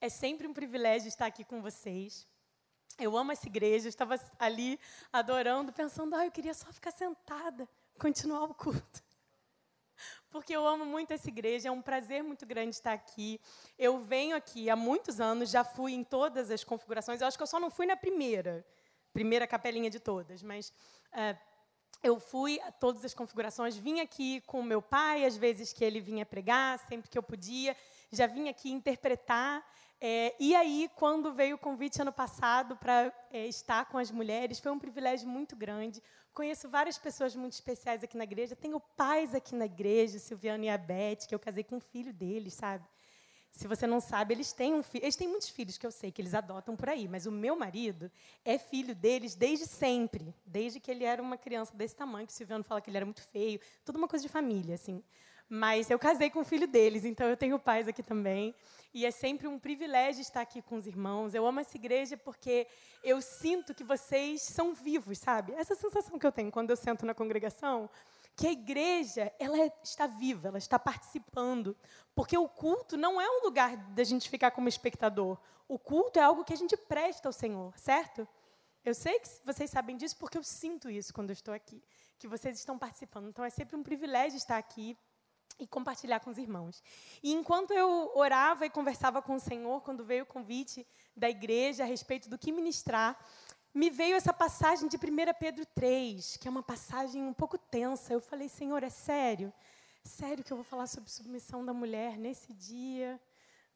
É sempre um privilégio estar aqui com vocês. Eu amo essa igreja, eu estava ali adorando, pensando, ah, eu queria só ficar sentada, continuar o culto. Porque eu amo muito essa igreja, é um prazer muito grande estar aqui. Eu venho aqui há muitos anos, já fui em todas as configurações, eu acho que eu só não fui na primeira, primeira capelinha de todas, mas é, eu fui a todas as configurações, vim aqui com meu pai, às vezes que ele vinha pregar, sempre que eu podia, já vim aqui interpretar. É, e aí, quando veio o convite ano passado para é, estar com as mulheres, foi um privilégio muito grande. Conheço várias pessoas muito especiais aqui na igreja. Tenho pais aqui na igreja, Silviano e a Beth, que eu casei com um filho deles, sabe? Se você não sabe, eles têm um filho. Eles têm muitos filhos que eu sei que eles adotam por aí, mas o meu marido é filho deles desde sempre, desde que ele era uma criança desse tamanho, que o Silviano fala que ele era muito feio, tudo uma coisa de família, assim. Mas eu casei com o filho deles, então eu tenho pais aqui também. E é sempre um privilégio estar aqui com os irmãos. Eu amo essa igreja porque eu sinto que vocês são vivos, sabe? Essa sensação que eu tenho quando eu sento na congregação, que a igreja ela está viva, ela está participando. Porque o culto não é um lugar da gente ficar como espectador. O culto é algo que a gente presta ao Senhor, certo? Eu sei que vocês sabem disso porque eu sinto isso quando eu estou aqui, que vocês estão participando. Então é sempre um privilégio estar aqui e compartilhar com os irmãos. E enquanto eu orava e conversava com o Senhor, quando veio o convite da igreja a respeito do que ministrar, me veio essa passagem de 1 Pedro 3, que é uma passagem um pouco tensa. Eu falei, Senhor, é sério? Sério que eu vou falar sobre submissão da mulher nesse dia?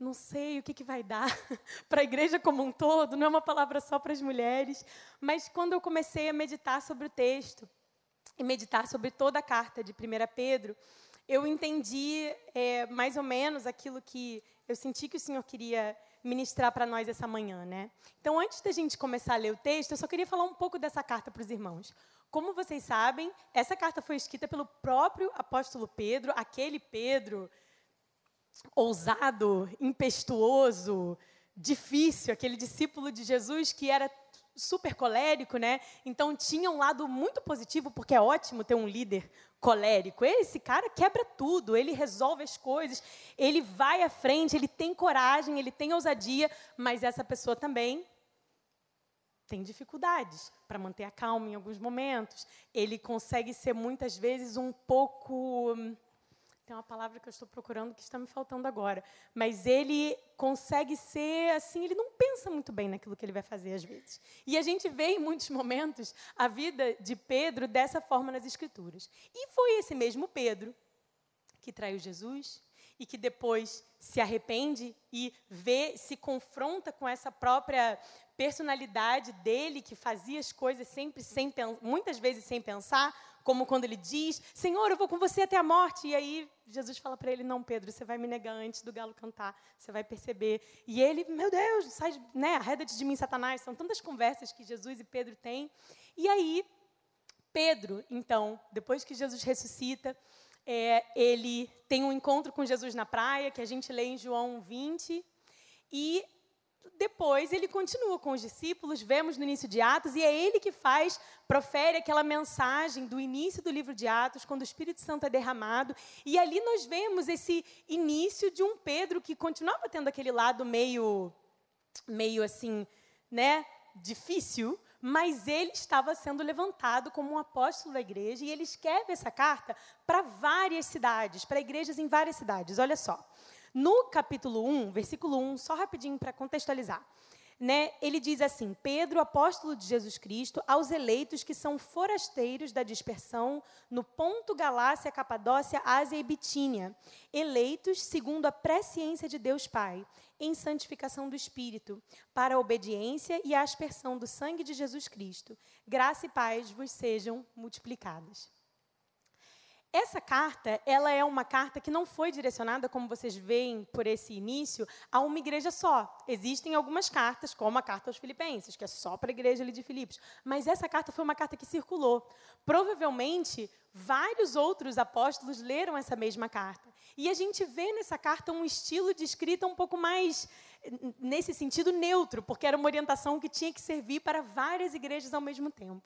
Não sei o que, que vai dar para a igreja como um todo, não é uma palavra só para as mulheres. Mas quando eu comecei a meditar sobre o texto, e meditar sobre toda a carta de 1 Pedro, eu entendi é, mais ou menos aquilo que eu senti que o Senhor queria ministrar para nós essa manhã, né? Então, antes da gente começar a ler o texto, eu só queria falar um pouco dessa carta para os irmãos. Como vocês sabem, essa carta foi escrita pelo próprio apóstolo Pedro, aquele Pedro ousado, impetuoso, difícil, aquele discípulo de Jesus que era super colérico, né? Então tinha um lado muito positivo, porque é ótimo ter um líder colérico. Esse cara quebra tudo, ele resolve as coisas, ele vai à frente, ele tem coragem, ele tem ousadia, mas essa pessoa também tem dificuldades para manter a calma em alguns momentos. Ele consegue ser muitas vezes um pouco tem uma palavra que eu estou procurando que está me faltando agora. Mas ele consegue ser assim, ele não pensa muito bem naquilo que ele vai fazer às vezes. E a gente vê em muitos momentos a vida de Pedro dessa forma nas Escrituras. E foi esse mesmo Pedro que traiu Jesus e que depois se arrepende e vê, se confronta com essa própria personalidade dele que fazia as coisas sempre sem muitas vezes sem pensar, como quando ele diz: Senhor, eu vou com você até a morte. E aí Jesus fala para ele: Não, Pedro, você vai me negar antes do galo cantar, você vai perceber. E ele, meu Deus, sai, né, arreda-te de mim, Satanás. São tantas conversas que Jesus e Pedro têm. E aí, Pedro, então, depois que Jesus ressuscita, é, ele tem um encontro com Jesus na praia, que a gente lê em João 20. E depois ele continua com os discípulos, vemos no início de Atos, e é ele que faz, profere aquela mensagem do início do livro de Atos, quando o Espírito Santo é derramado. E ali nós vemos esse início de um Pedro que continuava tendo aquele lado meio, meio assim, né, difícil, mas ele estava sendo levantado como um apóstolo da igreja, e ele escreve essa carta para várias cidades, para igrejas em várias cidades. Olha só. No capítulo 1, versículo 1, só rapidinho para contextualizar. Né, ele diz assim: Pedro, apóstolo de Jesus Cristo, aos eleitos que são forasteiros da dispersão no Ponto, Galácia, Capadócia, Ásia e Bitínia, eleitos segundo a presciência de Deus Pai, em santificação do Espírito, para a obediência e a aspersão do sangue de Jesus Cristo. Graça e paz vos sejam multiplicadas. Essa carta, ela é uma carta que não foi direcionada, como vocês veem por esse início, a uma igreja só. Existem algumas cartas, como a carta aos Filipenses, que é só para a igreja ali de Filipos. Mas essa carta foi uma carta que circulou. Provavelmente, vários outros apóstolos leram essa mesma carta. E a gente vê nessa carta um estilo de escrita um pouco mais nesse sentido neutro, porque era uma orientação que tinha que servir para várias igrejas ao mesmo tempo.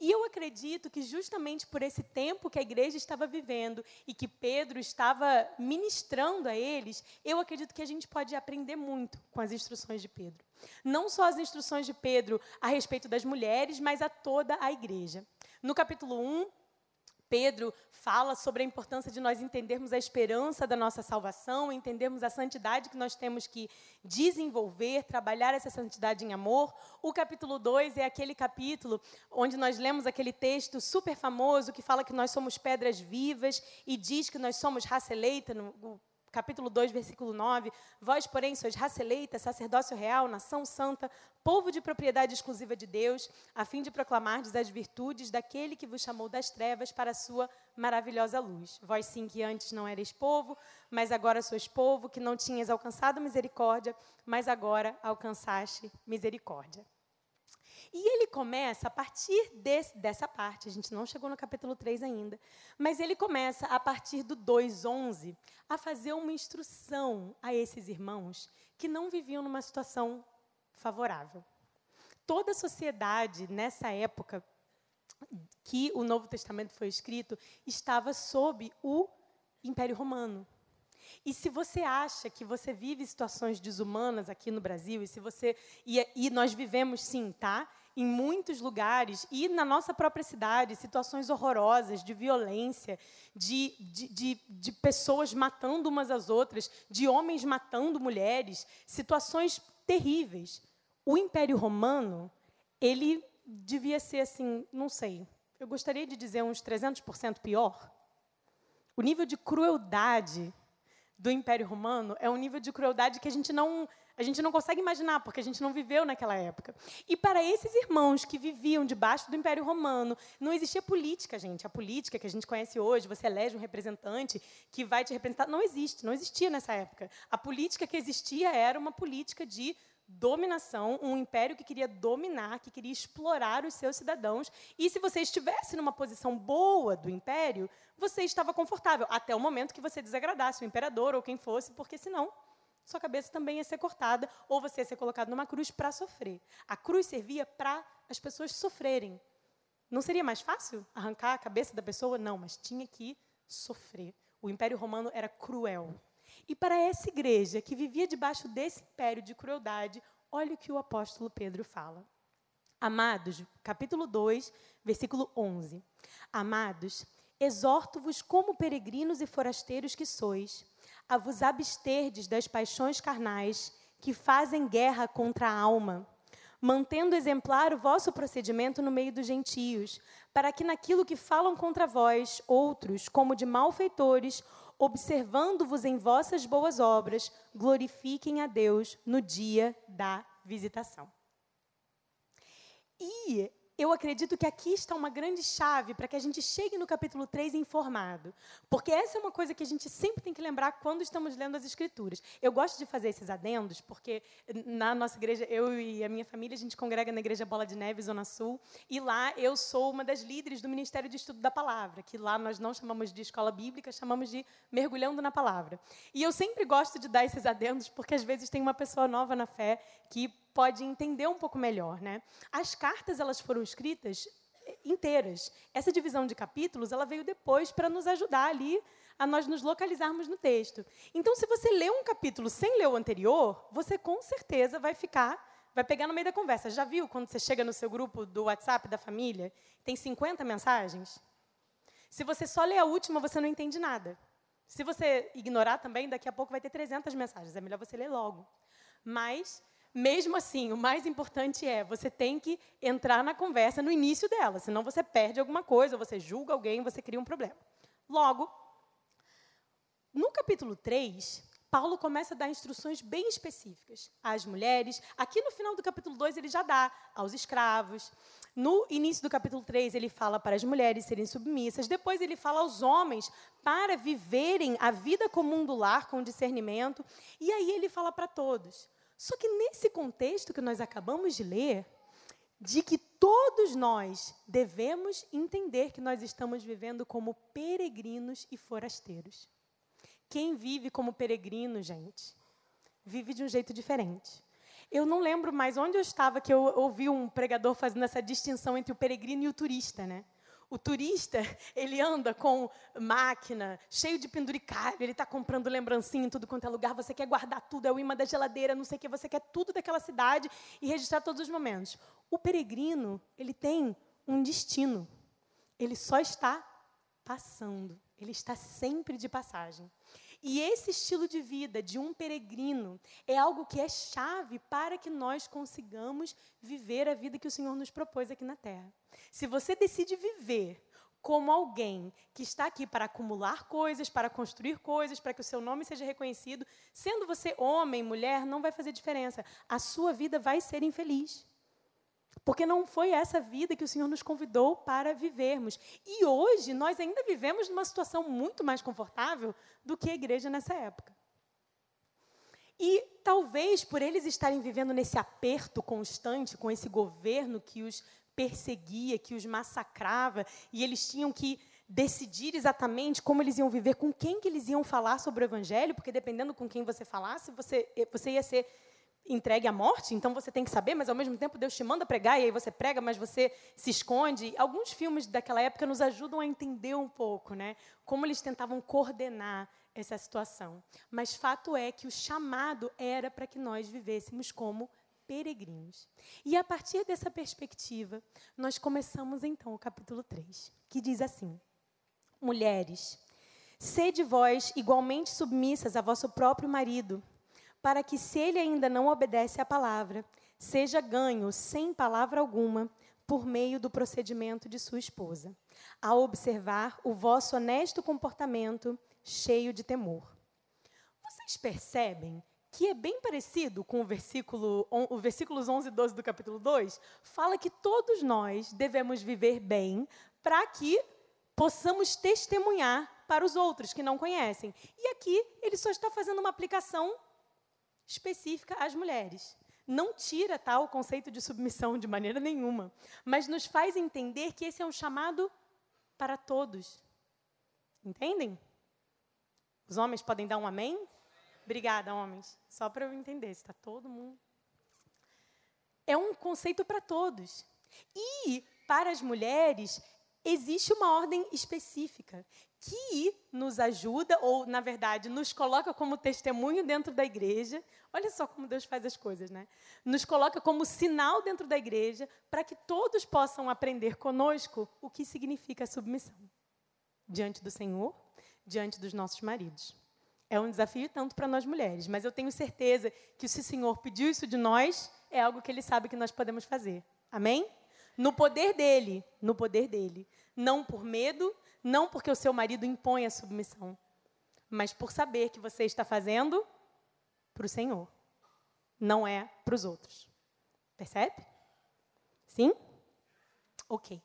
E eu acredito que justamente por esse tempo que a igreja estava vivendo e que Pedro estava ministrando a eles, eu acredito que a gente pode aprender muito com as instruções de Pedro. Não só as instruções de Pedro a respeito das mulheres, mas a toda a igreja. No capítulo 1, Pedro fala sobre a importância de nós entendermos a esperança da nossa salvação, entendermos a santidade que nós temos que desenvolver, trabalhar essa santidade em amor. O capítulo 2 é aquele capítulo onde nós lemos aquele texto super famoso que fala que nós somos pedras vivas e diz que nós somos raça eleita, no, capítulo 2, versículo 9: Vós, porém, sois raça eleita, sacerdócio real, nação santa, povo de propriedade exclusiva de Deus, a fim de proclamardes as virtudes daquele que vos chamou das trevas para a sua maravilhosa luz. Vós, sim, que antes não erais povo, mas agora sois povo, que não tinhas alcançado misericórdia, mas agora alcançaste misericórdia. E ele começa a partir desse, dessa parte, a gente não chegou no capítulo 3 ainda, mas ele começa a partir do 2:11 a fazer uma instrução a esses irmãos que não viviam numa situação favorável. Toda a sociedade nessa época que o Novo Testamento foi escrito estava sob o Império Romano. E se você acha que você vive situações desumanas aqui no Brasil, e se você e, e nós vivemos sim, tá? Em muitos lugares e na nossa própria cidade, situações horrorosas de violência, de, de, de, de pessoas matando umas às outras, de homens matando mulheres, situações terríveis. O Império Romano, ele devia ser assim, não sei, eu gostaria de dizer uns 300% pior. O nível de crueldade do Império Romano é um nível de crueldade que a gente não a gente não consegue imaginar, porque a gente não viveu naquela época. E para esses irmãos que viviam debaixo do Império Romano, não existia política, gente. A política que a gente conhece hoje, você elege um representante que vai te representar, não existe, não existia nessa época. A política que existia era uma política de dominação, um império que queria dominar, que queria explorar os seus cidadãos. E se você estivesse numa posição boa do império, você estava confortável, até o momento que você desagradasse o imperador ou quem fosse, porque senão sua cabeça também ia ser cortada ou você ia ser colocado numa cruz para sofrer. A cruz servia para as pessoas sofrerem. Não seria mais fácil arrancar a cabeça da pessoa? Não, mas tinha que sofrer. O Império Romano era cruel. E para essa igreja que vivia debaixo desse império de crueldade, olha o que o apóstolo Pedro fala. Amados, capítulo 2, versículo 11. Amados, exorto-vos como peregrinos e forasteiros que sois, a vos absterdes das paixões carnais que fazem guerra contra a alma, mantendo exemplar o vosso procedimento no meio dos gentios, para que naquilo que falam contra vós, outros, como de malfeitores, observando-vos em vossas boas obras, glorifiquem a Deus no dia da visitação. E eu acredito que aqui está uma grande chave para que a gente chegue no capítulo 3 informado. Porque essa é uma coisa que a gente sempre tem que lembrar quando estamos lendo as Escrituras. Eu gosto de fazer esses adendos, porque na nossa igreja, eu e a minha família, a gente congrega na Igreja Bola de Neve, Zona Sul, e lá eu sou uma das líderes do Ministério de Estudo da Palavra, que lá nós não chamamos de escola bíblica, chamamos de mergulhando na palavra. E eu sempre gosto de dar esses adendos, porque às vezes tem uma pessoa nova na fé que pode entender um pouco melhor, né? As cartas elas foram escritas eh, inteiras. Essa divisão de capítulos ela veio depois para nos ajudar ali a nós nos localizarmos no texto. Então, se você lê um capítulo sem ler o anterior, você com certeza vai ficar, vai pegar no meio da conversa. Já viu quando você chega no seu grupo do WhatsApp da família, tem 50 mensagens? Se você só lê a última, você não entende nada. Se você ignorar também, daqui a pouco vai ter 300 mensagens. É melhor você ler logo. Mas mesmo assim, o mais importante é você tem que entrar na conversa no início dela, senão você perde alguma coisa, você julga alguém, você cria um problema. Logo, no capítulo 3, Paulo começa a dar instruções bem específicas às mulheres. Aqui no final do capítulo 2 ele já dá aos escravos. No início do capítulo 3 ele fala para as mulheres serem submissas. Depois ele fala aos homens para viverem a vida comum do lar com discernimento. E aí ele fala para todos. Só que nesse contexto que nós acabamos de ler, de que todos nós devemos entender que nós estamos vivendo como peregrinos e forasteiros. Quem vive como peregrino, gente, vive de um jeito diferente. Eu não lembro mais onde eu estava que eu ouvi um pregador fazendo essa distinção entre o peregrino e o turista, né? O turista, ele anda com máquina, cheio de penduricalho, ele está comprando lembrancinha em tudo quanto é lugar, você quer guardar tudo, é o imã da geladeira, não sei o que, você quer tudo daquela cidade e registrar todos os momentos. O peregrino, ele tem um destino. Ele só está passando, ele está sempre de passagem. E esse estilo de vida de um peregrino é algo que é chave para que nós consigamos viver a vida que o Senhor nos propôs aqui na terra. Se você decide viver como alguém que está aqui para acumular coisas, para construir coisas, para que o seu nome seja reconhecido, sendo você homem, mulher, não vai fazer diferença. A sua vida vai ser infeliz. Porque não foi essa vida que o Senhor nos convidou para vivermos. E hoje nós ainda vivemos numa situação muito mais confortável do que a igreja nessa época. E talvez por eles estarem vivendo nesse aperto constante com esse governo que os perseguia, que os massacrava, e eles tinham que decidir exatamente como eles iam viver, com quem que eles iam falar sobre o evangelho, porque dependendo com quem você falasse, você, você ia ser entregue à morte, então você tem que saber, mas ao mesmo tempo Deus te manda pregar e aí você prega, mas você se esconde. Alguns filmes daquela época nos ajudam a entender um pouco, né, como eles tentavam coordenar essa situação. Mas fato é que o chamado era para que nós vivêssemos como peregrinos. E a partir dessa perspectiva, nós começamos então o capítulo 3, que diz assim: Mulheres, sede vós igualmente submissas a vosso próprio marido, para que, se ele ainda não obedece à palavra, seja ganho sem palavra alguma por meio do procedimento de sua esposa, a observar o vosso honesto comportamento cheio de temor. Vocês percebem que é bem parecido com o versículo, o versículos 11 e 12 do capítulo 2, fala que todos nós devemos viver bem para que possamos testemunhar para os outros que não conhecem. E aqui ele só está fazendo uma aplicação específica às mulheres. Não tira tal tá, conceito de submissão de maneira nenhuma, mas nos faz entender que esse é um chamado para todos. Entendem? Os homens podem dar um amém? Obrigada, homens. Só para eu entender, está todo mundo. É um conceito para todos. E para as mulheres existe uma ordem específica que nos ajuda, ou, na verdade, nos coloca como testemunho dentro da igreja. Olha só como Deus faz as coisas, né? Nos coloca como sinal dentro da igreja para que todos possam aprender conosco o que significa submissão diante do Senhor, diante dos nossos maridos. É um desafio tanto para nós mulheres, mas eu tenho certeza que se o Senhor pediu isso de nós, é algo que Ele sabe que nós podemos fazer. Amém? No poder dele, no poder dele. Não por medo, não porque o seu marido impõe a submissão, mas por saber que você está fazendo para o Senhor, não é para os outros. Percebe? Sim? Ok.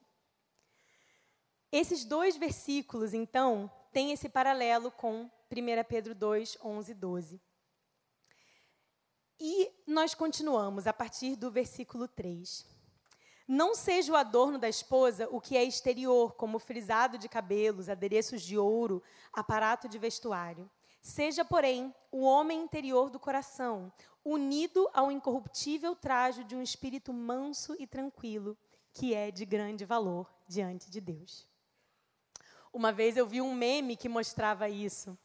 Esses dois versículos, então, têm esse paralelo com 1 Pedro 2, 11 e 12. E nós continuamos a partir do versículo 3. Não seja o adorno da esposa o que é exterior, como frisado de cabelos, adereços de ouro, aparato de vestuário. Seja, porém, o homem interior do coração, unido ao incorruptível trajo de um espírito manso e tranquilo, que é de grande valor diante de Deus. Uma vez eu vi um meme que mostrava isso.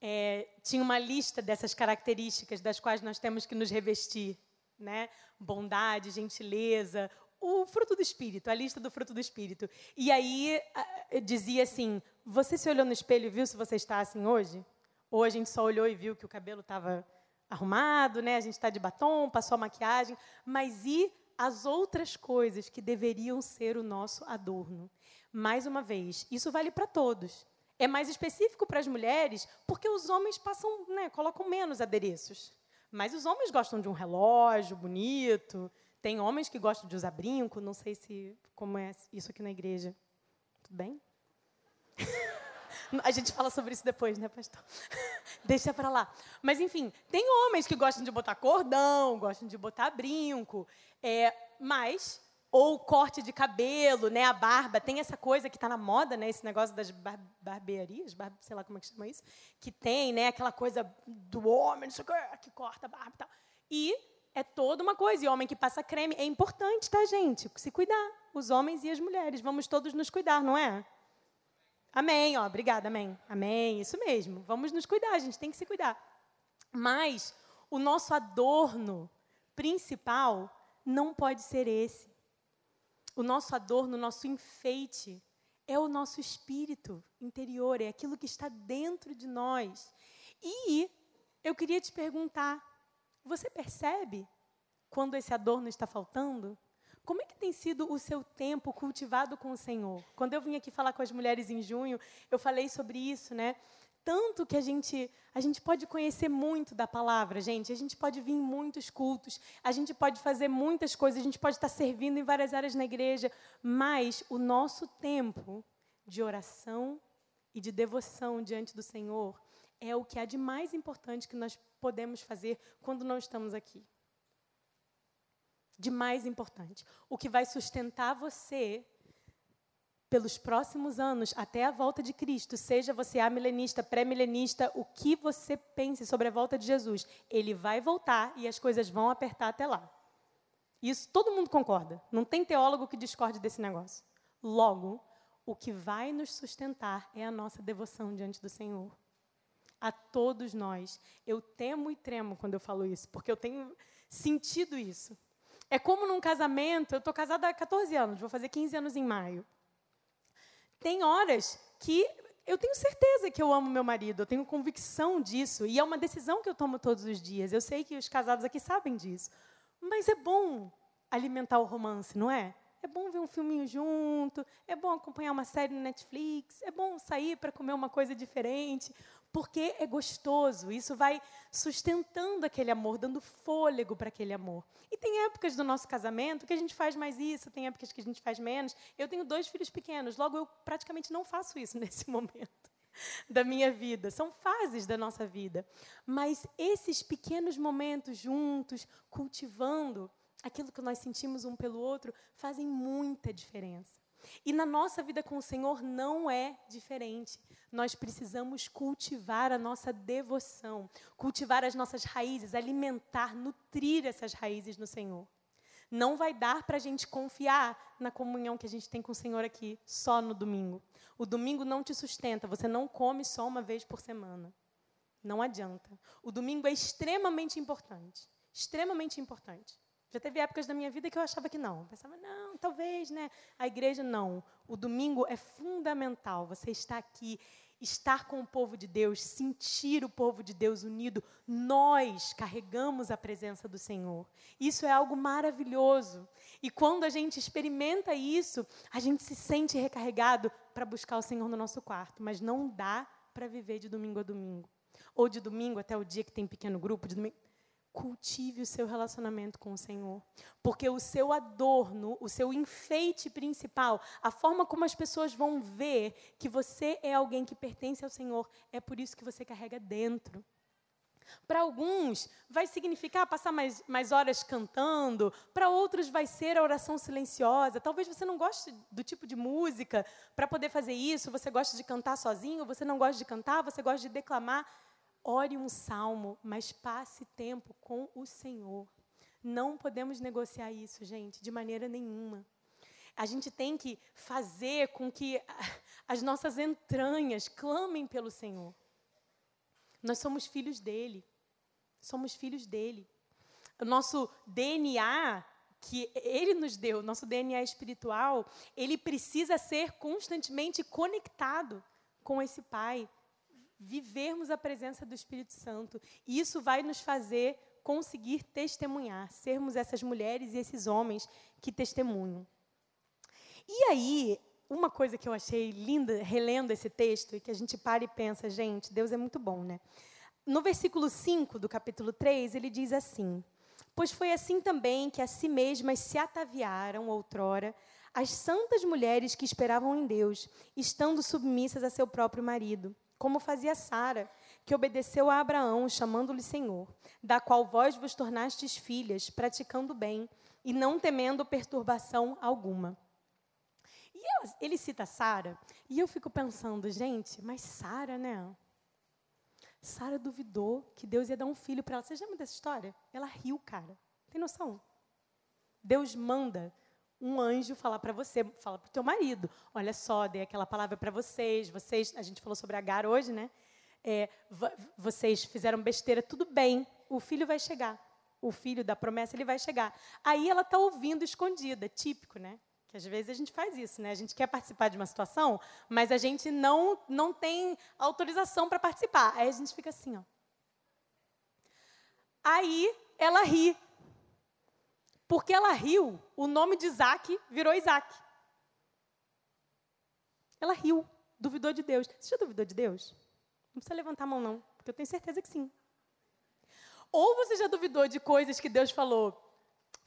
É, tinha uma lista dessas características das quais nós temos que nos revestir, né? Bondade, gentileza, o fruto do Espírito, a lista do fruto do Espírito. E aí dizia assim: Você se olhou no espelho e viu se você está assim hoje? Ou a gente só olhou e viu que o cabelo estava arrumado, né? a gente está de batom, passou a maquiagem, mas e as outras coisas que deveriam ser o nosso adorno? Mais uma vez, isso vale para todos. É mais específico para as mulheres, porque os homens passam, né, colocam menos adereços. Mas os homens gostam de um relógio bonito, tem homens que gostam de usar brinco, não sei se como é isso aqui na igreja. Tudo bem? A gente fala sobre isso depois, né, pastor? Deixa para lá. Mas, enfim, tem homens que gostam de botar cordão, gostam de botar brinco, é, mas ou corte de cabelo, né, a barba, tem essa coisa que está na moda, né, esse negócio das bar barbearias, bar sei lá como é que chama isso, que tem, né, aquela coisa do homem, que corta a barba e tal. E é toda uma coisa, e homem que passa creme, é importante, tá, gente? Se cuidar, os homens e as mulheres, vamos todos nos cuidar, não é? Amém, ó, obrigada, amém. Amém, isso mesmo. Vamos nos cuidar, a gente tem que se cuidar. Mas o nosso adorno principal não pode ser esse. O nosso adorno, o nosso enfeite é o nosso espírito interior, é aquilo que está dentro de nós. E eu queria te perguntar: você percebe quando esse adorno está faltando? Como é que tem sido o seu tempo cultivado com o Senhor? Quando eu vim aqui falar com as mulheres em junho, eu falei sobre isso, né? Tanto que a gente, a gente pode conhecer muito da palavra, gente. A gente pode vir em muitos cultos, a gente pode fazer muitas coisas, a gente pode estar servindo em várias áreas na igreja, mas o nosso tempo de oração e de devoção diante do Senhor é o que há de mais importante que nós podemos fazer quando não estamos aqui de mais importante. O que vai sustentar você pelos próximos anos, até a volta de Cristo, seja você amilenista, pré-milenista, o que você pense sobre a volta de Jesus, ele vai voltar e as coisas vão apertar até lá. Isso todo mundo concorda. Não tem teólogo que discorde desse negócio. Logo, o que vai nos sustentar é a nossa devoção diante do Senhor. A todos nós. Eu temo e tremo quando eu falo isso, porque eu tenho sentido isso. É como num casamento, eu estou casada há 14 anos, vou fazer 15 anos em maio. Tem horas que eu tenho certeza que eu amo meu marido, eu tenho convicção disso, e é uma decisão que eu tomo todos os dias. Eu sei que os casados aqui sabem disso. Mas é bom alimentar o romance, não é? É bom ver um filminho junto, é bom acompanhar uma série no Netflix, é bom sair para comer uma coisa diferente porque é gostoso. Isso vai sustentando aquele amor, dando fôlego para aquele amor. E tem épocas do nosso casamento que a gente faz mais isso, tem épocas que a gente faz menos. Eu tenho dois filhos pequenos, logo eu praticamente não faço isso nesse momento da minha vida. São fases da nossa vida. Mas esses pequenos momentos juntos, cultivando aquilo que nós sentimos um pelo outro, fazem muita diferença. E na nossa vida com o Senhor não é diferente. Nós precisamos cultivar a nossa devoção, cultivar as nossas raízes, alimentar, nutrir essas raízes no Senhor. Não vai dar para a gente confiar na comunhão que a gente tem com o Senhor aqui só no domingo. O domingo não te sustenta, você não come só uma vez por semana. Não adianta. O domingo é extremamente importante. Extremamente importante. Já teve épocas da minha vida que eu achava que não. Eu pensava, não, talvez, né? A igreja não. O domingo é fundamental. Você está aqui, estar com o povo de Deus, sentir o povo de Deus unido. Nós carregamos a presença do Senhor. Isso é algo maravilhoso. E quando a gente experimenta isso, a gente se sente recarregado para buscar o Senhor no nosso quarto. Mas não dá para viver de domingo a domingo. Ou de domingo até o dia que tem pequeno grupo, de domingo cultive o seu relacionamento com o Senhor. Porque o seu adorno, o seu enfeite principal, a forma como as pessoas vão ver que você é alguém que pertence ao Senhor, é por isso que você carrega dentro. Para alguns, vai significar passar mais, mais horas cantando, para outros, vai ser a oração silenciosa. Talvez você não goste do tipo de música para poder fazer isso, você gosta de cantar sozinho, você não gosta de cantar, você gosta de declamar. Ore um salmo, mas passe tempo com o Senhor. Não podemos negociar isso, gente, de maneira nenhuma. A gente tem que fazer com que as nossas entranhas clamem pelo Senhor. Nós somos filhos dele. Somos filhos dele. O nosso DNA que ele nos deu, nosso DNA espiritual, ele precisa ser constantemente conectado com esse Pai vivermos a presença do Espírito Santo. E isso vai nos fazer conseguir testemunhar, sermos essas mulheres e esses homens que testemunham. E aí, uma coisa que eu achei linda, relendo esse texto, e que a gente para e pensa, gente, Deus é muito bom, né? No versículo 5 do capítulo 3, ele diz assim: Pois foi assim também que a si mesmas se ataviaram outrora as santas mulheres que esperavam em Deus, estando submissas a seu próprio marido como fazia Sara, que obedeceu a Abraão, chamando-lhe Senhor, da qual vós vos tornastes filhas, praticando bem, e não temendo perturbação alguma. E ele cita Sara, e eu fico pensando, gente, mas Sara, né? Sara duvidou que Deus ia dar um filho para ela. Você lembra dessa história? Ela riu, cara. Tem noção? Deus manda um anjo falar para você, fala para o teu marido, olha só, dei aquela palavra para vocês, vocês, a gente falou sobre Agar hoje, né? É, vocês fizeram besteira, tudo bem, o filho vai chegar, o filho da promessa ele vai chegar. Aí ela está ouvindo escondida, típico, né? Que às vezes a gente faz isso, né? A gente quer participar de uma situação, mas a gente não não tem autorização para participar. Aí a gente fica assim, ó. Aí ela ri. Porque ela riu, o nome de Isaac virou Isaac. Ela riu, duvidou de Deus. Você já duvidou de Deus? Não precisa levantar a mão, não, porque eu tenho certeza que sim. Ou você já duvidou de coisas que Deus falou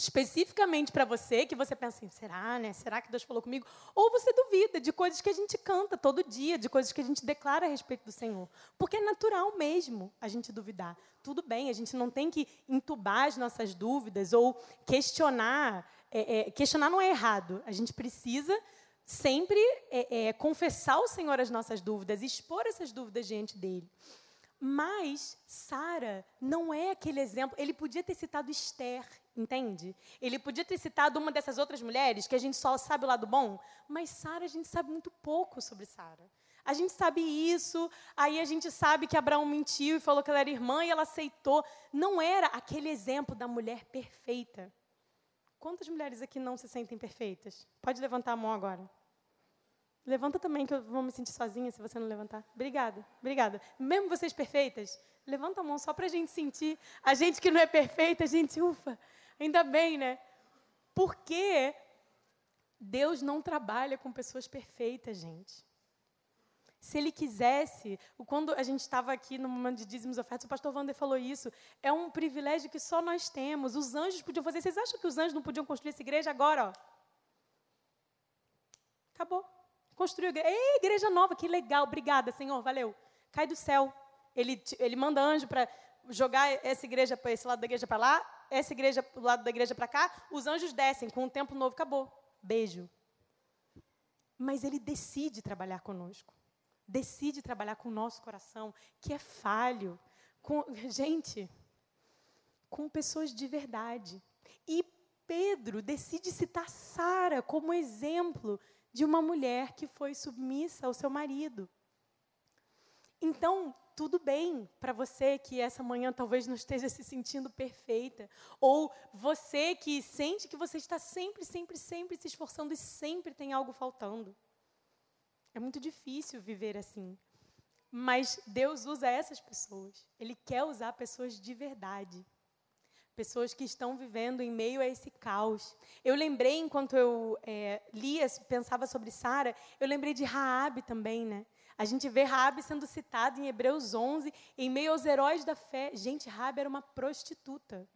especificamente para você, que você pensa assim, será, né? Será que Deus falou comigo? Ou você duvida de coisas que a gente canta todo dia, de coisas que a gente declara a respeito do Senhor. Porque é natural mesmo a gente duvidar. Tudo bem, a gente não tem que entubar as nossas dúvidas ou questionar. É, é, questionar não é errado. A gente precisa sempre é, é confessar ao Senhor as nossas dúvidas, expor essas dúvidas diante dele. Mas Sara não é aquele exemplo. Ele podia ter citado Esther, entende? Ele podia ter citado uma dessas outras mulheres que a gente só sabe o lado bom, mas Sara a gente sabe muito pouco sobre Sara. A gente sabe isso, aí a gente sabe que Abraão mentiu e falou que ela era irmã e ela aceitou. Não era aquele exemplo da mulher perfeita. Quantas mulheres aqui não se sentem perfeitas? Pode levantar a mão agora. Levanta também, que eu vou me sentir sozinha se você não levantar. Obrigada, obrigada. Mesmo vocês perfeitas, levanta a mão só para a gente sentir. A gente que não é perfeita, a gente, ufa, ainda bem, né? Porque Deus não trabalha com pessoas perfeitas, gente. Se ele quisesse, quando a gente estava aqui no momento de dízimos ofertas, o pastor Wander falou isso, é um privilégio que só nós temos. Os anjos podiam fazer. Vocês acham que os anjos não podiam construir essa igreja agora? Ó? Acabou. Construiu igreja. Ei, igreja nova, que legal, obrigada, Senhor, valeu. Cai do céu. Ele, ele manda anjo para jogar essa igreja para esse lado da igreja para lá, essa igreja para o lado da igreja para cá. Os anjos descem, com um tempo novo, acabou. Beijo. Mas ele decide trabalhar conosco. Decide trabalhar com o nosso coração, que é falho. Com, gente, com pessoas de verdade. E Pedro decide citar Sara como exemplo de uma mulher que foi submissa ao seu marido. Então, tudo bem para você que essa manhã talvez não esteja se sentindo perfeita, ou você que sente que você está sempre, sempre, sempre se esforçando e sempre tem algo faltando. É muito difícil viver assim. Mas Deus usa essas pessoas. Ele quer usar pessoas de verdade pessoas que estão vivendo em meio a esse caos. Eu lembrei, enquanto eu é, lia, pensava sobre Sara, eu lembrei de Raabe também, né? A gente vê Raabe sendo citada em Hebreus 11, em meio aos heróis da fé. Gente, Raabe era uma prostituta.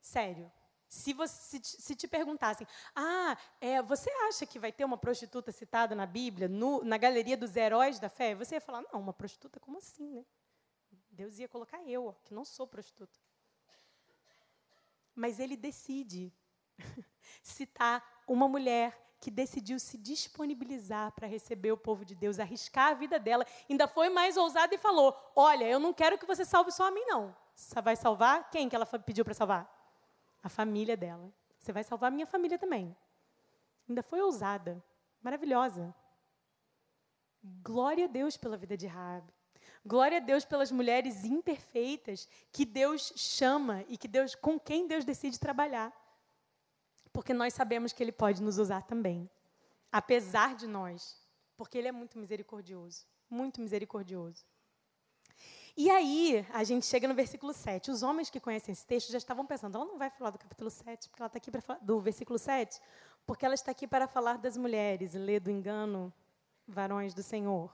Sério. Se, você, se te perguntassem, ah, é, você acha que vai ter uma prostituta citada na Bíblia, no, na galeria dos heróis da fé? Você ia falar, não, uma prostituta, como assim, né? Deus ia colocar eu, ó, que não sou prostituta. Mas ele decide citar uma mulher que decidiu se disponibilizar para receber o povo de Deus, arriscar a vida dela. Ainda foi mais ousada e falou: Olha, eu não quero que você salve só a mim, não. Você vai salvar quem que ela pediu para salvar? A família dela. Você vai salvar a minha família também. Ainda foi ousada, maravilhosa. Glória a Deus pela vida de Raabe. Glória a Deus pelas mulheres imperfeitas que Deus chama e que Deus, com quem Deus decide trabalhar. Porque nós sabemos que Ele pode nos usar também. Apesar de nós. Porque Ele é muito misericordioso. Muito misericordioso. E aí, a gente chega no versículo 7. Os homens que conhecem esse texto já estavam pensando, ela não vai falar do capítulo 7, porque ela está aqui para falar do versículo 7, porque ela está aqui para falar das mulheres, lê do engano, varões do Senhor.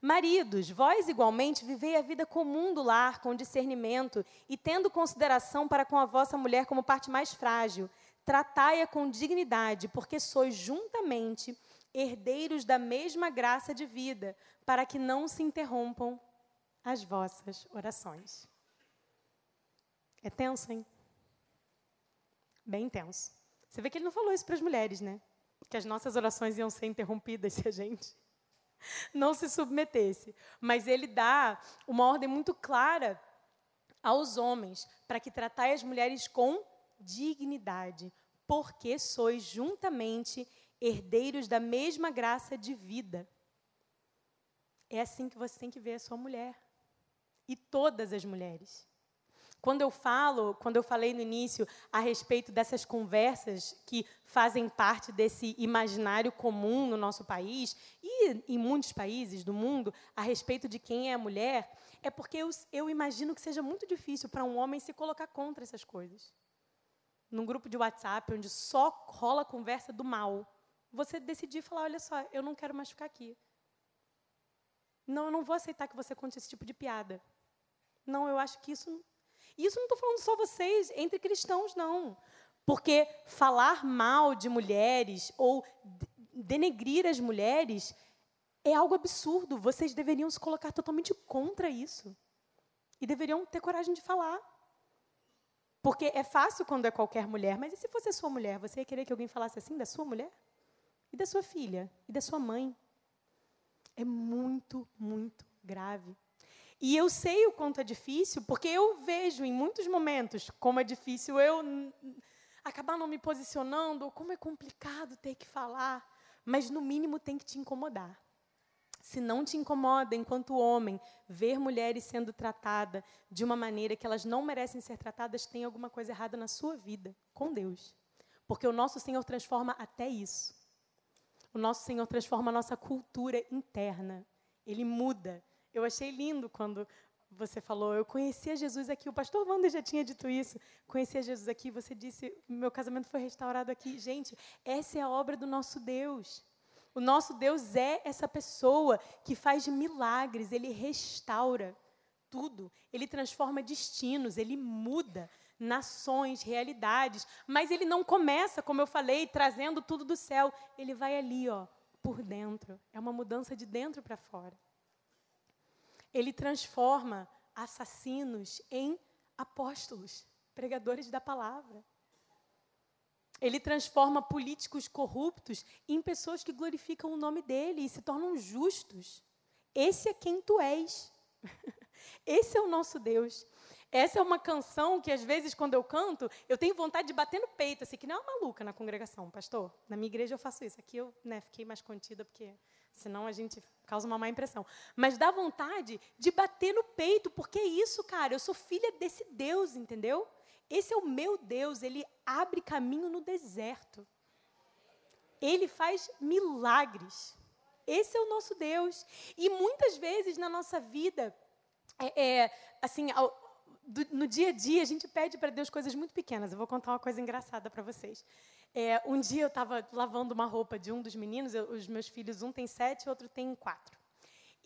Maridos, vós igualmente vivei a vida comum do lar com discernimento e tendo consideração para com a vossa mulher como parte mais frágil. Tratai-a com dignidade, porque sois juntamente herdeiros da mesma graça de vida, para que não se interrompam as vossas orações. É tenso, hein? Bem tenso. Você vê que ele não falou isso para as mulheres, né? Que as nossas orações iam ser interrompidas se a gente não se submetesse. Mas ele dá uma ordem muito clara aos homens para que tratai as mulheres com dignidade, porque sois juntamente herdeiros da mesma graça de vida. É assim que você tem que ver a sua mulher. E todas as mulheres. Quando eu falo, quando eu falei no início a respeito dessas conversas que fazem parte desse imaginário comum no nosso país e em muitos países do mundo a respeito de quem é a mulher, é porque eu, eu imagino que seja muito difícil para um homem se colocar contra essas coisas. Num grupo de WhatsApp onde só rola conversa do mal, você decidir falar: olha só, eu não quero mais ficar aqui. Não, eu não vou aceitar que você conte esse tipo de piada. Não, eu acho que isso isso não estou falando só vocês, entre cristãos, não. Porque falar mal de mulheres ou denegrir as mulheres é algo absurdo. Vocês deveriam se colocar totalmente contra isso. E deveriam ter coragem de falar. Porque é fácil quando é qualquer mulher, mas e se fosse a sua mulher? Você ia querer que alguém falasse assim da sua mulher? E da sua filha? E da sua mãe? É muito, muito grave. E eu sei o quanto é difícil, porque eu vejo em muitos momentos como é difícil eu acabar não me posicionando, ou como é complicado ter que falar, mas no mínimo tem que te incomodar. Se não te incomoda, enquanto homem, ver mulheres sendo tratadas de uma maneira que elas não merecem ser tratadas, tem alguma coisa errada na sua vida, com Deus. Porque o nosso Senhor transforma até isso. O nosso Senhor transforma a nossa cultura interna. Ele muda. Eu achei lindo quando você falou, eu conhecia Jesus aqui. O pastor Wander já tinha dito isso. Conhecia Jesus aqui. Você disse, meu casamento foi restaurado aqui. Gente, essa é a obra do nosso Deus. O nosso Deus é essa pessoa que faz milagres. Ele restaura tudo. Ele transforma destinos. Ele muda nações, realidades. Mas ele não começa, como eu falei, trazendo tudo do céu. Ele vai ali, ó, por dentro. É uma mudança de dentro para fora. Ele transforma assassinos em apóstolos, pregadores da palavra. Ele transforma políticos corruptos em pessoas que glorificam o nome dele e se tornam justos. Esse é quem tu és. Esse é o nosso Deus. Essa é uma canção que, às vezes, quando eu canto, eu tenho vontade de bater no peito, assim, que não é uma maluca na congregação, pastor. Na minha igreja eu faço isso. Aqui eu né, fiquei mais contida, porque Senão a gente causa uma má impressão. Mas dá vontade de bater no peito, porque é isso, cara. Eu sou filha desse Deus, entendeu? Esse é o meu Deus. Ele abre caminho no deserto. Ele faz milagres. Esse é o nosso Deus. E muitas vezes na nossa vida, é, é assim, ao, do, no dia a dia, a gente pede para Deus coisas muito pequenas. Eu vou contar uma coisa engraçada para vocês. É, um dia eu estava lavando uma roupa de um dos meninos, eu, os meus filhos, um tem sete, outro tem quatro.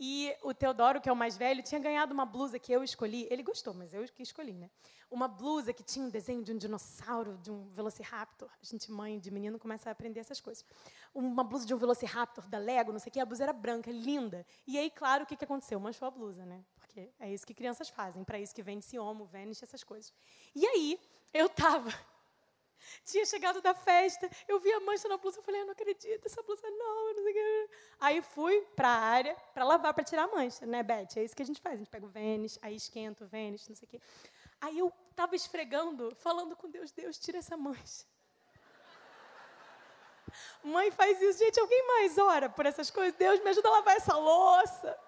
E o Teodoro, que é o mais velho, tinha ganhado uma blusa que eu escolhi. Ele gostou, mas eu que escolhi, né? Uma blusa que tinha um desenho de um dinossauro, de um velociraptor. A gente, mãe de menino, começa a aprender essas coisas. Uma blusa de um velociraptor da Lego, não sei o quê. A blusa era branca, linda. E aí, claro, o que, que aconteceu? Manchou a blusa, né? Porque é isso que crianças fazem. Para isso que vende-se homo, Vanish, essas coisas. E aí, eu estava tinha chegado da festa, eu vi a mancha na blusa, eu falei, eu não acredito, essa blusa é nova, não sei o que. Aí fui para a área para lavar, para tirar a mancha, né, Beth? É isso que a gente faz, a gente pega o Vênus, aí esquenta o Vênus, não sei o quê. Aí eu estava esfregando, falando com Deus, Deus, tira essa mancha. Mãe faz isso, gente, alguém mais ora por essas coisas? Deus, me ajuda a lavar essa louça.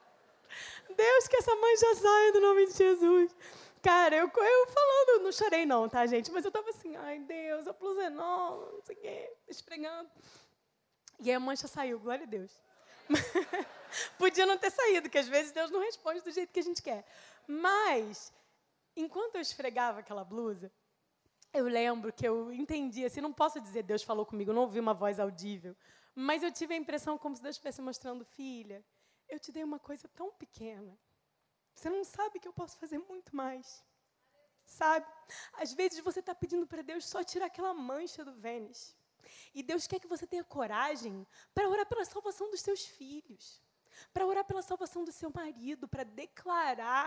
Deus, que essa mancha saia do nome de Jesus. Cara, eu, eu falando, não chorei não, tá, gente? Mas eu tava assim, ai, Deus, a blusa é nova, não sei o quê, esfregando. E aí a mancha saiu, glória a Deus. Podia não ter saído, que às vezes Deus não responde do jeito que a gente quer. Mas, enquanto eu esfregava aquela blusa, eu lembro que eu entendi, assim, não posso dizer Deus falou comigo, não ouvi uma voz audível, mas eu tive a impressão como se Deus estivesse mostrando, filha, eu te dei uma coisa tão pequena, você não sabe que eu posso fazer muito mais. Sabe? Às vezes você está pedindo para Deus só tirar aquela mancha do Vênus. E Deus quer que você tenha coragem para orar pela salvação dos seus filhos, para orar pela salvação do seu marido, para declarar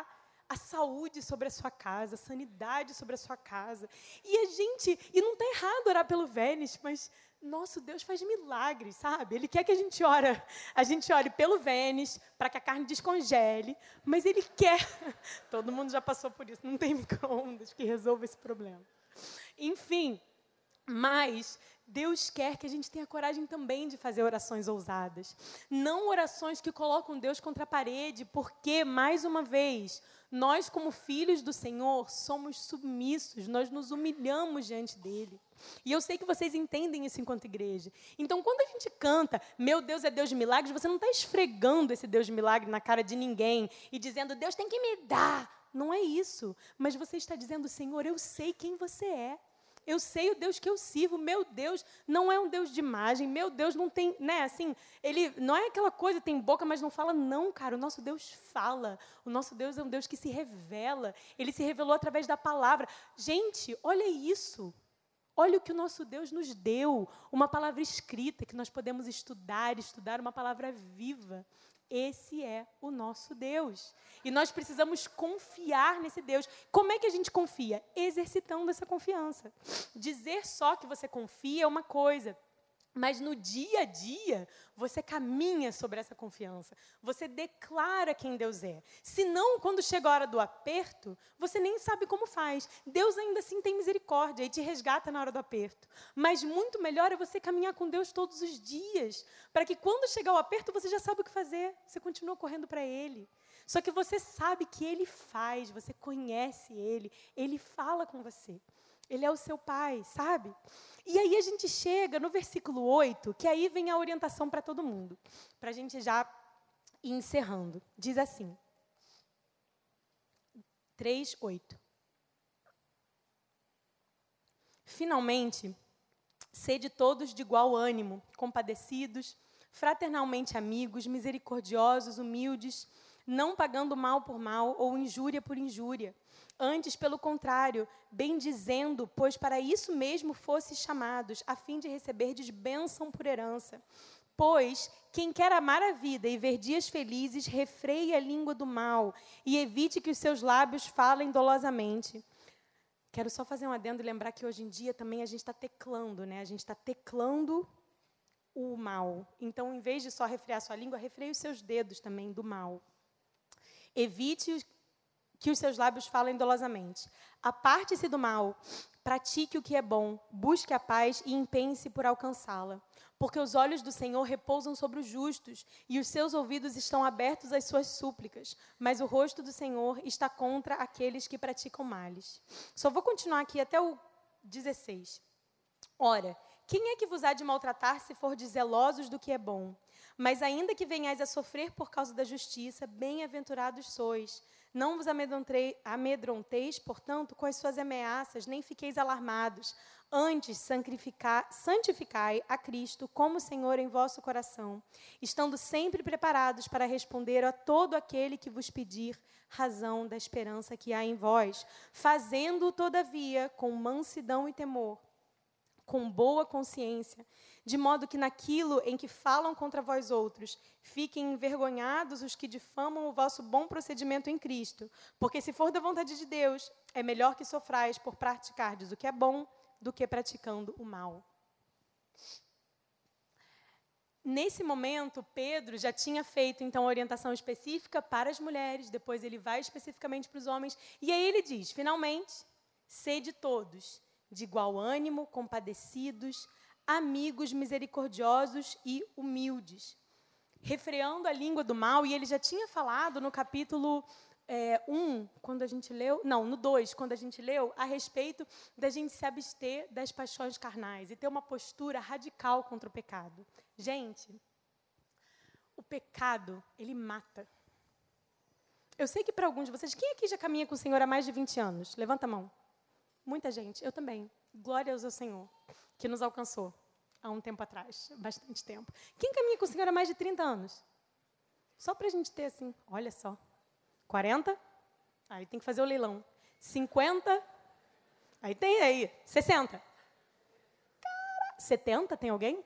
a saúde sobre a sua casa, a sanidade sobre a sua casa. E a gente, e não está errado orar pelo Vênus, mas nosso Deus faz milagres, sabe? Ele quer que a gente ore, a gente ore pelo Vênus, para que a carne descongele, mas ele quer. Todo mundo já passou por isso, não tem micro-ondas que resolva esse problema. Enfim, mas Deus quer que a gente tenha coragem também de fazer orações ousadas. Não orações que colocam Deus contra a parede, porque, mais uma vez, nós, como filhos do Senhor, somos submissos, nós nos humilhamos diante dele. E eu sei que vocês entendem isso enquanto igreja. Então, quando a gente canta, meu Deus é Deus de milagres, você não está esfregando esse Deus de milagre na cara de ninguém e dizendo, Deus tem que me dar. Não é isso. Mas você está dizendo, Senhor, eu sei quem você é. Eu sei o Deus que eu sirvo. Meu Deus não é um Deus de imagem. Meu Deus não tem, né, assim, ele não é aquela coisa, tem boca, mas não fala. Não, cara, o nosso Deus fala. O nosso Deus é um Deus que se revela. Ele se revelou através da palavra. Gente, olha isso. Olha o que o nosso Deus nos deu, uma palavra escrita que nós podemos estudar, estudar uma palavra viva. Esse é o nosso Deus. E nós precisamos confiar nesse Deus. Como é que a gente confia? Exercitando essa confiança. Dizer só que você confia é uma coisa. Mas no dia a dia, você caminha sobre essa confiança. Você declara quem Deus é. Senão, quando chega a hora do aperto, você nem sabe como faz. Deus ainda assim tem misericórdia e te resgata na hora do aperto. Mas muito melhor é você caminhar com Deus todos os dias, para que quando chegar o aperto, você já sabe o que fazer. Você continua correndo para Ele. Só que você sabe que Ele faz, você conhece Ele, Ele fala com você. Ele é o seu pai, sabe? E aí a gente chega no versículo 8, que aí vem a orientação para todo mundo, para a gente já ir encerrando. Diz assim: 3, 8. Finalmente, sede todos de igual ânimo, compadecidos, fraternalmente amigos, misericordiosos, humildes, não pagando mal por mal ou injúria por injúria Antes, pelo contrário, bendizendo, pois para isso mesmo fosses chamados, a fim de receberdes bênção por herança. Pois quem quer amar a vida e ver dias felizes, refreie a língua do mal e evite que os seus lábios falem dolosamente. Quero só fazer um adendo e lembrar que hoje em dia também a gente está teclando, né? A gente está teclando o mal. Então, em vez de só refrear sua língua, refreie os seus dedos também do mal. Evite que os seus lábios falem dolosamente. Aparte-se do mal, pratique o que é bom, busque a paz e empenhe-se por alcançá-la. Porque os olhos do Senhor repousam sobre os justos e os seus ouvidos estão abertos às suas súplicas, mas o rosto do Senhor está contra aqueles que praticam males. Só vou continuar aqui até o 16. Ora, quem é que vos há de maltratar se for de zelosos do que é bom? Mas ainda que venhais a sofrer por causa da justiça, bem-aventurados sois. Não vos amedronteis, portanto, com as suas ameaças, nem fiqueis alarmados. Antes, santificai a Cristo como Senhor em vosso coração, estando sempre preparados para responder a todo aquele que vos pedir razão da esperança que há em vós, fazendo-o, todavia, com mansidão e temor, com boa consciência de modo que naquilo em que falam contra vós outros, fiquem envergonhados os que difamam o vosso bom procedimento em Cristo. Porque se for da vontade de Deus, é melhor que sofrais por praticardes o que é bom do que praticando o mal. Nesse momento, Pedro já tinha feito então orientação específica para as mulheres, depois ele vai especificamente para os homens, e aí ele diz: finalmente, sede todos de igual ânimo, compadecidos, amigos misericordiosos e humildes, refreando a língua do mal, e ele já tinha falado no capítulo é, 1, quando a gente leu, não, no 2, quando a gente leu, a respeito da gente se abster das paixões carnais e ter uma postura radical contra o pecado. Gente, o pecado, ele mata. Eu sei que para alguns de vocês, quem aqui já caminha com o Senhor há mais de 20 anos? Levanta a mão. Muita gente, eu também. Glória ao Senhor que nos alcançou há um tempo atrás, bastante tempo. Quem caminha com o Senhor há mais de 30 anos? Só para a gente ter assim, olha só. 40? Aí tem que fazer o leilão. 50? Aí tem aí. 60? Cara, 70? Tem alguém?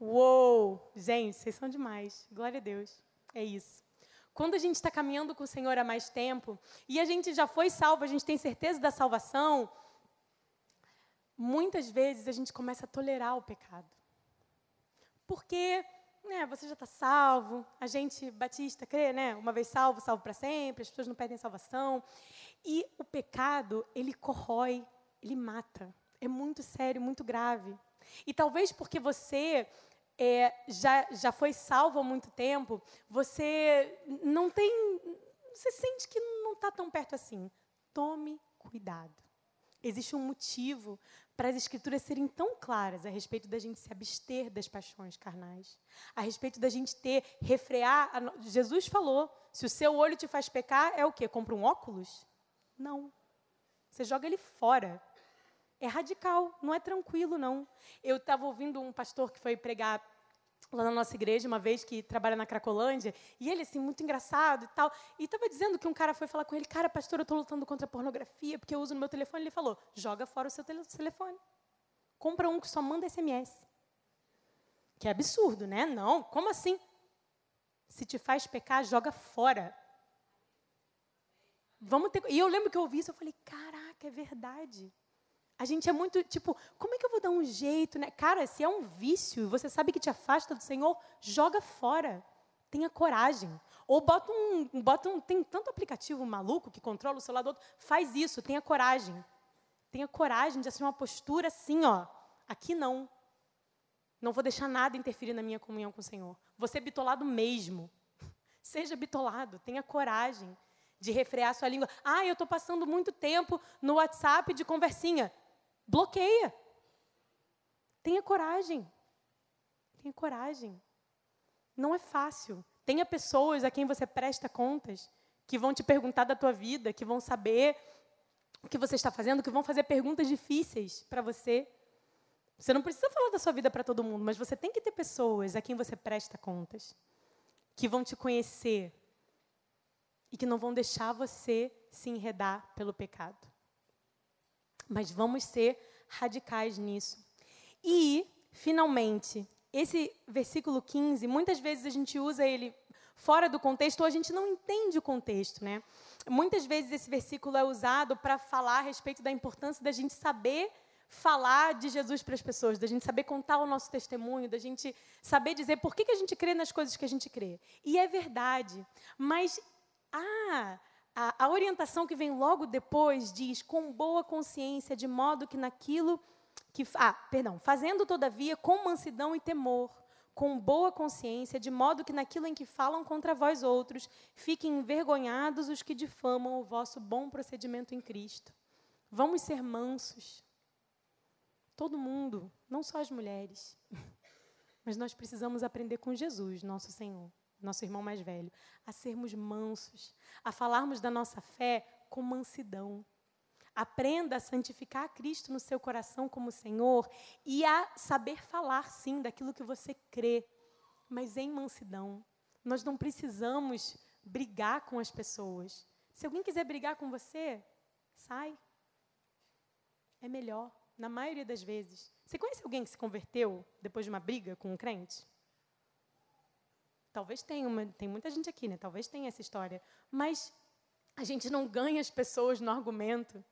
Uou! Gente, vocês são demais. Glória a Deus. É isso. Quando a gente está caminhando com o Senhor há mais tempo e a gente já foi salvo, a gente tem certeza da salvação, muitas vezes a gente começa a tolerar o pecado. Porque né, você já está salvo, a gente batista crê, né? Uma vez salvo, salvo para sempre, as pessoas não perdem salvação. E o pecado, ele corrói, ele mata. É muito sério, muito grave. E talvez porque você é, já, já foi salvo há muito tempo, você não tem. Você sente que não está tão perto assim. Tome cuidado. Existe um motivo para as escrituras serem tão claras a respeito da gente se abster das paixões carnais, a respeito da gente ter, refrear. A... Jesus falou: se o seu olho te faz pecar, é o quê? Compra um óculos? Não. Você joga ele fora. É radical, não é tranquilo, não. Eu estava ouvindo um pastor que foi pregar lá na nossa igreja uma vez que trabalha na Cracolândia, e ele assim muito engraçado e tal, e estava dizendo que um cara foi falar com ele, cara, pastor, eu estou lutando contra a pornografia porque eu uso no meu telefone. Ele falou, joga fora o seu telefone, compra um que só manda SMS, que é absurdo, né? Não, como assim? Se te faz pecar, joga fora. Vamos ter. E eu lembro que eu ouvi isso, eu falei, caraca, é verdade. A gente é muito tipo, como é que eu vou dar um jeito, né? Cara, se é um vício e você sabe que te afasta do Senhor, joga fora. Tenha coragem. Ou bota um, bota um, tem tanto aplicativo maluco que controla o celular do outro, faz isso, tenha coragem. Tenha coragem de assumir uma postura assim, ó. Aqui não. Não vou deixar nada interferir na minha comunhão com o Senhor. Vou ser bitolado mesmo. Seja bitolado, tenha coragem de refrear sua língua. Ah, eu estou passando muito tempo no WhatsApp de conversinha. Bloqueia. Tenha coragem. Tenha coragem. Não é fácil. Tenha pessoas a quem você presta contas, que vão te perguntar da tua vida, que vão saber o que você está fazendo, que vão fazer perguntas difíceis para você. Você não precisa falar da sua vida para todo mundo, mas você tem que ter pessoas a quem você presta contas, que vão te conhecer e que não vão deixar você se enredar pelo pecado. Mas vamos ser radicais nisso. E, finalmente, esse versículo 15, muitas vezes a gente usa ele fora do contexto ou a gente não entende o contexto, né? Muitas vezes esse versículo é usado para falar a respeito da importância da gente saber falar de Jesus para as pessoas, da gente saber contar o nosso testemunho, da gente saber dizer por que, que a gente crê nas coisas que a gente crê. E é verdade, mas ah, a, a orientação que vem logo depois diz com boa consciência, de modo que naquilo que. Ah, perdão. Fazendo, todavia, com mansidão e temor, com boa consciência, de modo que naquilo em que falam contra vós outros, fiquem envergonhados os que difamam o vosso bom procedimento em Cristo. Vamos ser mansos. Todo mundo, não só as mulheres. Mas nós precisamos aprender com Jesus, nosso Senhor nosso irmão mais velho, a sermos mansos, a falarmos da nossa fé com mansidão. Aprenda a santificar Cristo no seu coração como Senhor e a saber falar, sim, daquilo que você crê, mas em mansidão. Nós não precisamos brigar com as pessoas. Se alguém quiser brigar com você, sai. É melhor, na maioria das vezes. Você conhece alguém que se converteu depois de uma briga com um crente? Talvez tenha, uma, tem muita gente aqui, né? Talvez tenha essa história. Mas a gente não ganha as pessoas no argumento,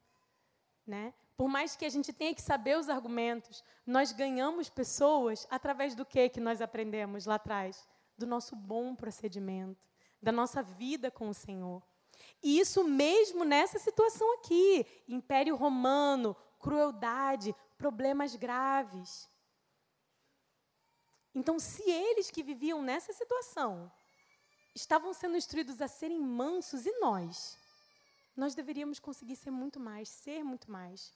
né? Por mais que a gente tenha que saber os argumentos, nós ganhamos pessoas através do que que nós aprendemos lá atrás? Do nosso bom procedimento, da nossa vida com o Senhor. E isso mesmo nessa situação aqui, Império Romano, crueldade, problemas graves. Então, se eles que viviam nessa situação estavam sendo instruídos a serem mansos, e nós? Nós deveríamos conseguir ser muito mais, ser muito mais.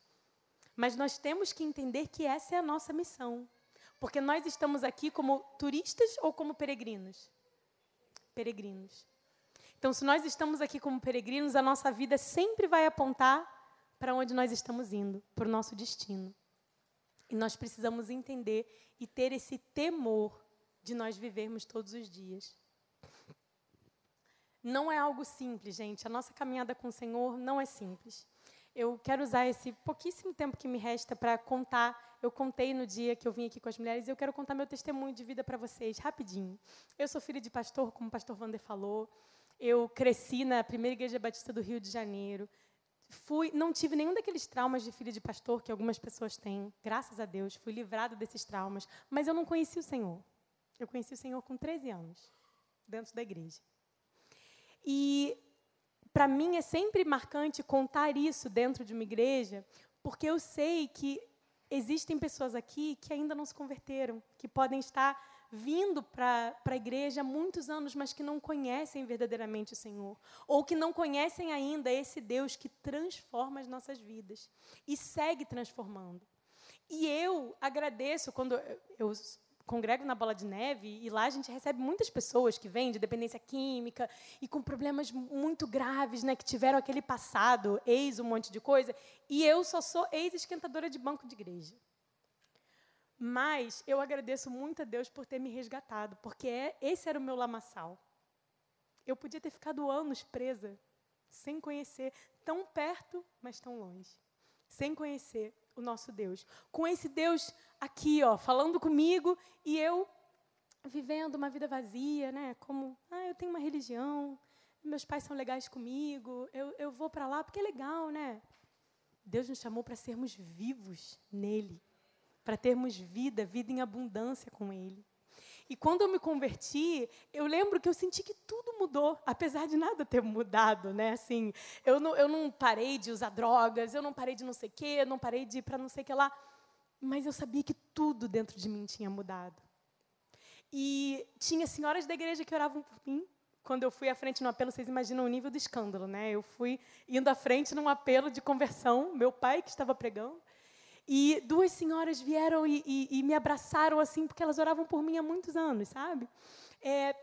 Mas nós temos que entender que essa é a nossa missão. Porque nós estamos aqui como turistas ou como peregrinos? Peregrinos. Então, se nós estamos aqui como peregrinos, a nossa vida sempre vai apontar para onde nós estamos indo, para o nosso destino. E nós precisamos entender e ter esse temor de nós vivermos todos os dias. Não é algo simples, gente. A nossa caminhada com o Senhor não é simples. Eu quero usar esse pouquíssimo tempo que me resta para contar. Eu contei no dia que eu vim aqui com as mulheres e eu quero contar meu testemunho de vida para vocês, rapidinho. Eu sou filha de pastor, como o pastor Wander falou. eu cresci na primeira igreja batista do Rio de Janeiro. Fui, não tive nenhum daqueles traumas de filha de pastor que algumas pessoas têm. Graças a Deus, fui livrado desses traumas. Mas eu não conheci o Senhor. Eu conheci o Senhor com 13 anos, dentro da igreja. E para mim é sempre marcante contar isso dentro de uma igreja, porque eu sei que existem pessoas aqui que ainda não se converteram, que podem estar vindo para a igreja há muitos anos, mas que não conhecem verdadeiramente o Senhor, ou que não conhecem ainda esse Deus que transforma as nossas vidas e segue transformando. E eu agradeço quando eu congrego na Bola de Neve e lá a gente recebe muitas pessoas que vêm de dependência química e com problemas muito graves, né, que tiveram aquele passado, ex um monte de coisa, e eu só sou ex-esquentadora de banco de igreja. Mas eu agradeço muito a Deus por ter me resgatado, porque é, esse era o meu lamaçal. Eu podia ter ficado anos presa, sem conhecer, tão perto, mas tão longe, sem conhecer o nosso Deus. Com esse Deus aqui, ó, falando comigo e eu vivendo uma vida vazia, né? Como, ah, eu tenho uma religião, meus pais são legais comigo, eu, eu vou para lá porque é legal, né? Deus nos chamou para sermos vivos nele para termos vida, vida em abundância com Ele. E quando eu me converti, eu lembro que eu senti que tudo mudou, apesar de nada ter mudado, né? Assim, eu não, eu não parei de usar drogas, eu não parei de não sei o quê, não parei de ir para não sei o que lá, mas eu sabia que tudo dentro de mim tinha mudado. E tinha senhoras da igreja que oravam por mim. Quando eu fui à frente no apelo, vocês imaginam o nível do escândalo, né? Eu fui indo à frente num apelo de conversão, meu pai que estava pregando. E duas senhoras vieram e, e, e, me abraçaram assim, porque elas oravam por mim há muitos anos, sabe? É,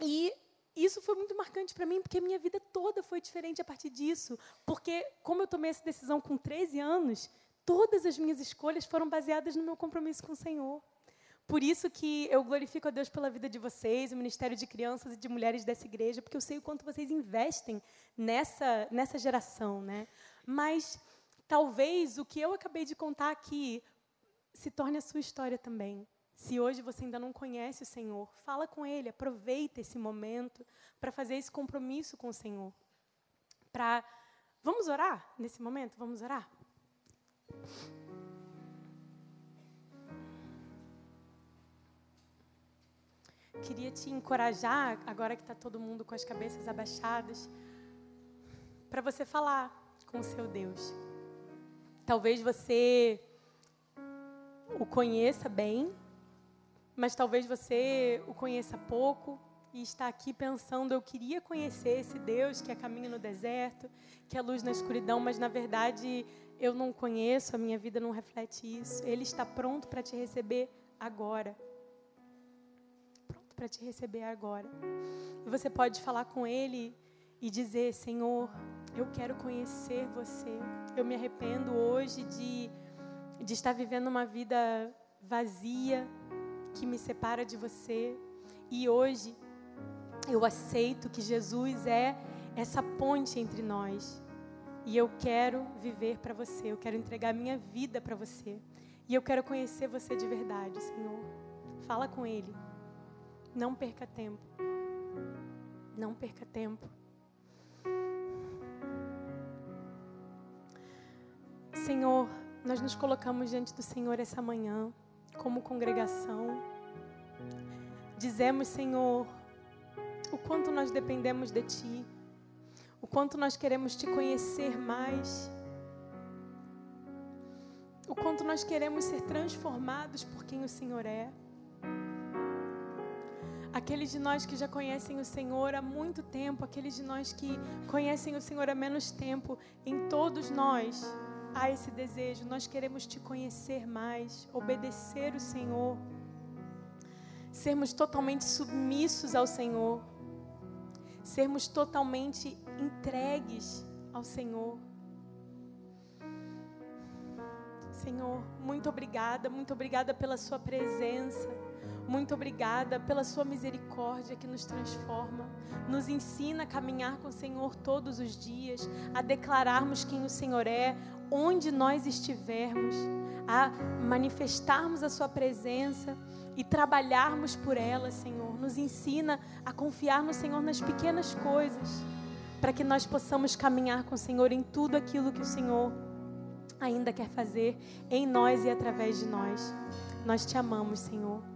e isso foi muito marcante para mim, porque a minha vida toda foi diferente a partir disso. Porque, como eu tomei essa decisão com 13 anos, todas as minhas escolhas foram baseadas no meu compromisso com o Senhor. Por isso que eu glorifico a Deus pela vida de vocês, o Ministério de Crianças e de Mulheres dessa igreja, porque eu sei o quanto vocês investem nessa, nessa geração. Né? Mas talvez o que eu acabei de contar aqui se torne a sua história também. Se hoje você ainda não conhece o Senhor, fala com Ele, aproveita esse momento para fazer esse compromisso com o Senhor. Para vamos orar nesse momento, vamos orar. Queria te encorajar, agora que está todo mundo com as cabeças abaixadas, para você falar com o seu Deus. Talvez você o conheça bem, mas talvez você o conheça pouco e está aqui pensando: eu queria conhecer esse Deus que é caminho no deserto, que é luz na escuridão, mas na verdade eu não conheço, a minha vida não reflete isso. Ele está pronto para te receber agora. Pronto para te receber agora. E você pode falar com ele e dizer: Senhor, eu quero conhecer você. Eu me arrependo hoje de, de estar vivendo uma vida vazia que me separa de você. E hoje eu aceito que Jesus é essa ponte entre nós. E eu quero viver para você, eu quero entregar minha vida para você. E eu quero conhecer você de verdade, Senhor. Fala com Ele. Não perca tempo. Não perca tempo. Senhor, nós nos colocamos diante do Senhor essa manhã, como congregação. Dizemos, Senhor, o quanto nós dependemos de Ti, o quanto nós queremos Te conhecer mais, o quanto nós queremos ser transformados por quem o Senhor é. Aqueles de nós que já conhecem o Senhor há muito tempo, aqueles de nós que conhecem o Senhor há menos tempo, em todos nós há esse desejo, nós queremos te conhecer mais, obedecer o Senhor, sermos totalmente submissos ao Senhor, sermos totalmente entregues ao Senhor. Senhor, muito obrigada, muito obrigada pela Sua presença. Muito obrigada pela Sua misericórdia que nos transforma, nos ensina a caminhar com o Senhor todos os dias, a declararmos quem o Senhor é, onde nós estivermos, a manifestarmos a Sua presença e trabalharmos por ela, Senhor. Nos ensina a confiar no Senhor nas pequenas coisas, para que nós possamos caminhar com o Senhor em tudo aquilo que o Senhor ainda quer fazer em nós e através de nós. Nós te amamos, Senhor.